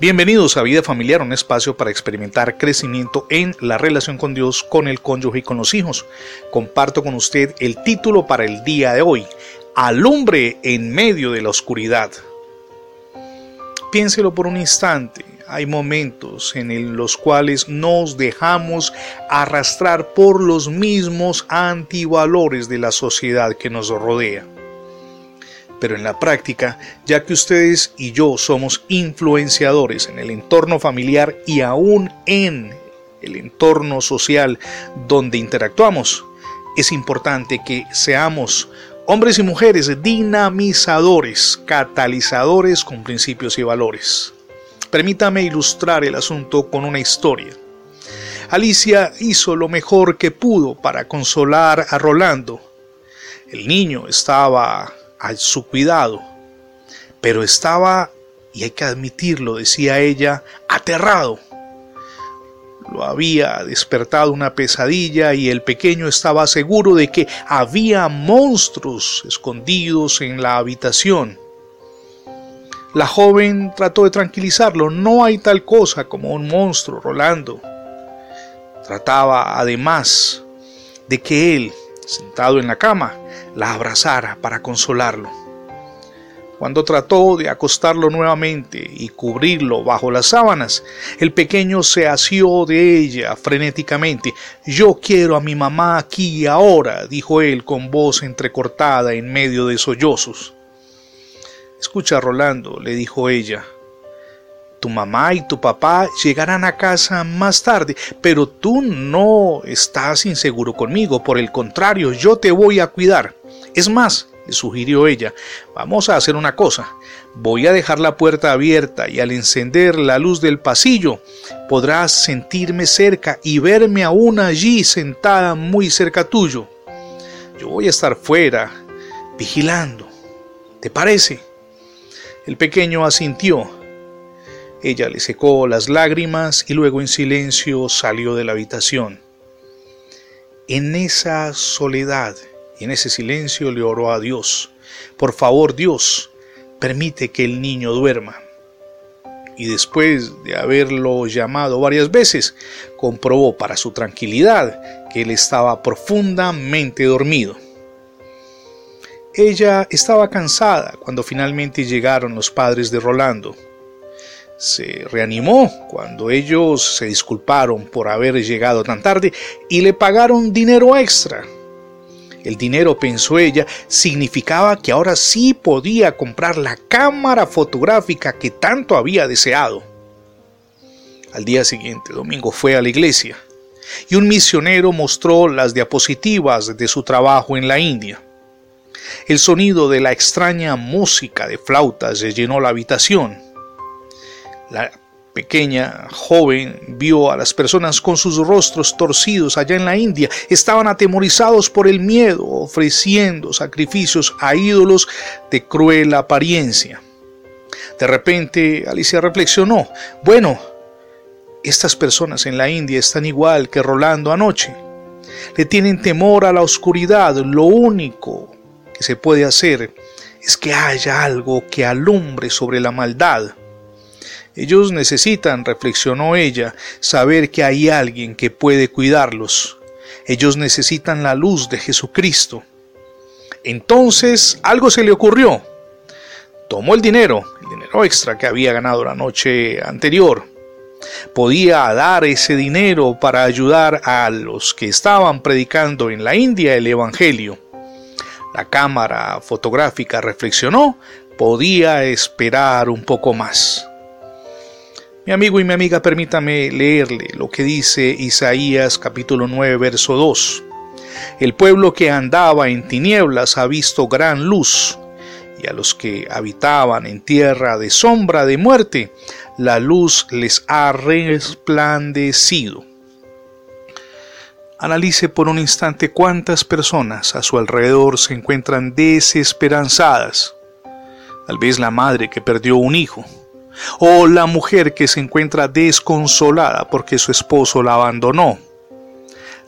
Bienvenidos a Vida Familiar, un espacio para experimentar crecimiento en la relación con Dios, con el cónyuge y con los hijos. Comparto con usted el título para el día de hoy, Alumbre en medio de la oscuridad. Piénselo por un instante. Hay momentos en los cuales nos dejamos arrastrar por los mismos antivalores de la sociedad que nos rodea. Pero en la práctica, ya que ustedes y yo somos influenciadores en el entorno familiar y aún en el entorno social donde interactuamos, es importante que seamos hombres y mujeres dinamizadores, catalizadores con principios y valores. Permítame ilustrar el asunto con una historia. Alicia hizo lo mejor que pudo para consolar a Rolando. El niño estaba a su cuidado, pero estaba, y hay que admitirlo, decía ella, aterrado. Lo había despertado una pesadilla y el pequeño estaba seguro de que había monstruos escondidos en la habitación. La joven trató de tranquilizarlo. No hay tal cosa como un monstruo, Rolando. Trataba además de que él, sentado en la cama, la abrazara para consolarlo. Cuando trató de acostarlo nuevamente y cubrirlo bajo las sábanas, el pequeño se asió de ella frenéticamente. Yo quiero a mi mamá aquí y ahora, dijo él con voz entrecortada en medio de sollozos. Escucha, Rolando, le dijo ella. Tu mamá y tu papá llegarán a casa más tarde, pero tú no estás inseguro conmigo, por el contrario, yo te voy a cuidar. Es más, le sugirió ella, vamos a hacer una cosa. Voy a dejar la puerta abierta y al encender la luz del pasillo podrás sentirme cerca y verme aún allí sentada muy cerca tuyo. Yo voy a estar fuera, vigilando. ¿Te parece? El pequeño asintió. Ella le secó las lágrimas y luego en silencio salió de la habitación. En esa soledad y en ese silencio le oró a Dios. Por favor, Dios, permite que el niño duerma. Y después de haberlo llamado varias veces, comprobó para su tranquilidad que él estaba profundamente dormido. Ella estaba cansada cuando finalmente llegaron los padres de Rolando. Se reanimó cuando ellos se disculparon por haber llegado tan tarde y le pagaron dinero extra. El dinero, pensó ella, significaba que ahora sí podía comprar la cámara fotográfica que tanto había deseado. Al día siguiente, Domingo fue a la iglesia y un misionero mostró las diapositivas de su trabajo en la India. El sonido de la extraña música de flautas llenó la habitación. La pequeña joven vio a las personas con sus rostros torcidos allá en la India. Estaban atemorizados por el miedo, ofreciendo sacrificios a ídolos de cruel apariencia. De repente Alicia reflexionó, bueno, estas personas en la India están igual que Rolando anoche. Le tienen temor a la oscuridad. Lo único se puede hacer es que haya algo que alumbre sobre la maldad. Ellos necesitan, reflexionó ella, saber que hay alguien que puede cuidarlos. Ellos necesitan la luz de Jesucristo. Entonces algo se le ocurrió. Tomó el dinero, el dinero extra que había ganado la noche anterior. Podía dar ese dinero para ayudar a los que estaban predicando en la India el Evangelio la cámara fotográfica reflexionó, podía esperar un poco más. Mi amigo y mi amiga, permítame leerle lo que dice Isaías capítulo 9, verso 2. El pueblo que andaba en tinieblas ha visto gran luz, y a los que habitaban en tierra de sombra de muerte, la luz les ha resplandecido. Analice por un instante cuántas personas a su alrededor se encuentran desesperanzadas. Tal vez la madre que perdió un hijo, o la mujer que se encuentra desconsolada porque su esposo la abandonó.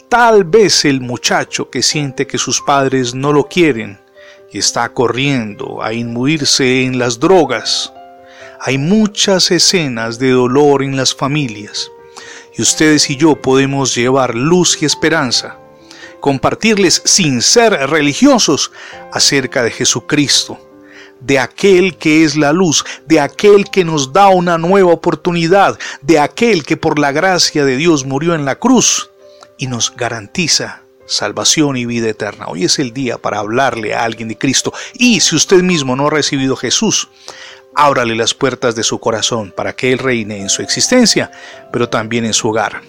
Tal vez el muchacho que siente que sus padres no lo quieren y está corriendo a inmuirse en las drogas. Hay muchas escenas de dolor en las familias y ustedes y yo podemos llevar luz y esperanza, compartirles sin ser religiosos acerca de Jesucristo, de aquel que es la luz, de aquel que nos da una nueva oportunidad, de aquel que por la gracia de Dios murió en la cruz y nos garantiza salvación y vida eterna. Hoy es el día para hablarle a alguien de Cristo. Y si usted mismo no ha recibido a Jesús, ábrale las puertas de su corazón para que Él reine en su existencia, pero también en su hogar.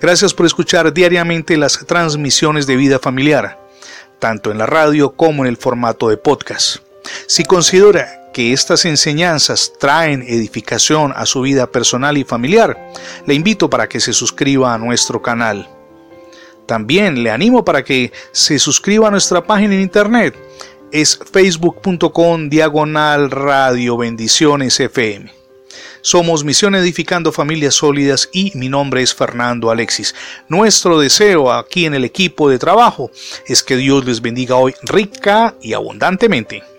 Gracias por escuchar diariamente las transmisiones de vida familiar, tanto en la radio como en el formato de podcast. Si considera que estas enseñanzas traen edificación a su vida personal y familiar, le invito para que se suscriba a nuestro canal. También le animo para que se suscriba a nuestra página en internet. Es facebook.com diagonal radio bendiciones FM. Somos Misión Edificando Familias Sólidas y mi nombre es Fernando Alexis. Nuestro deseo aquí en el equipo de trabajo es que Dios les bendiga hoy rica y abundantemente.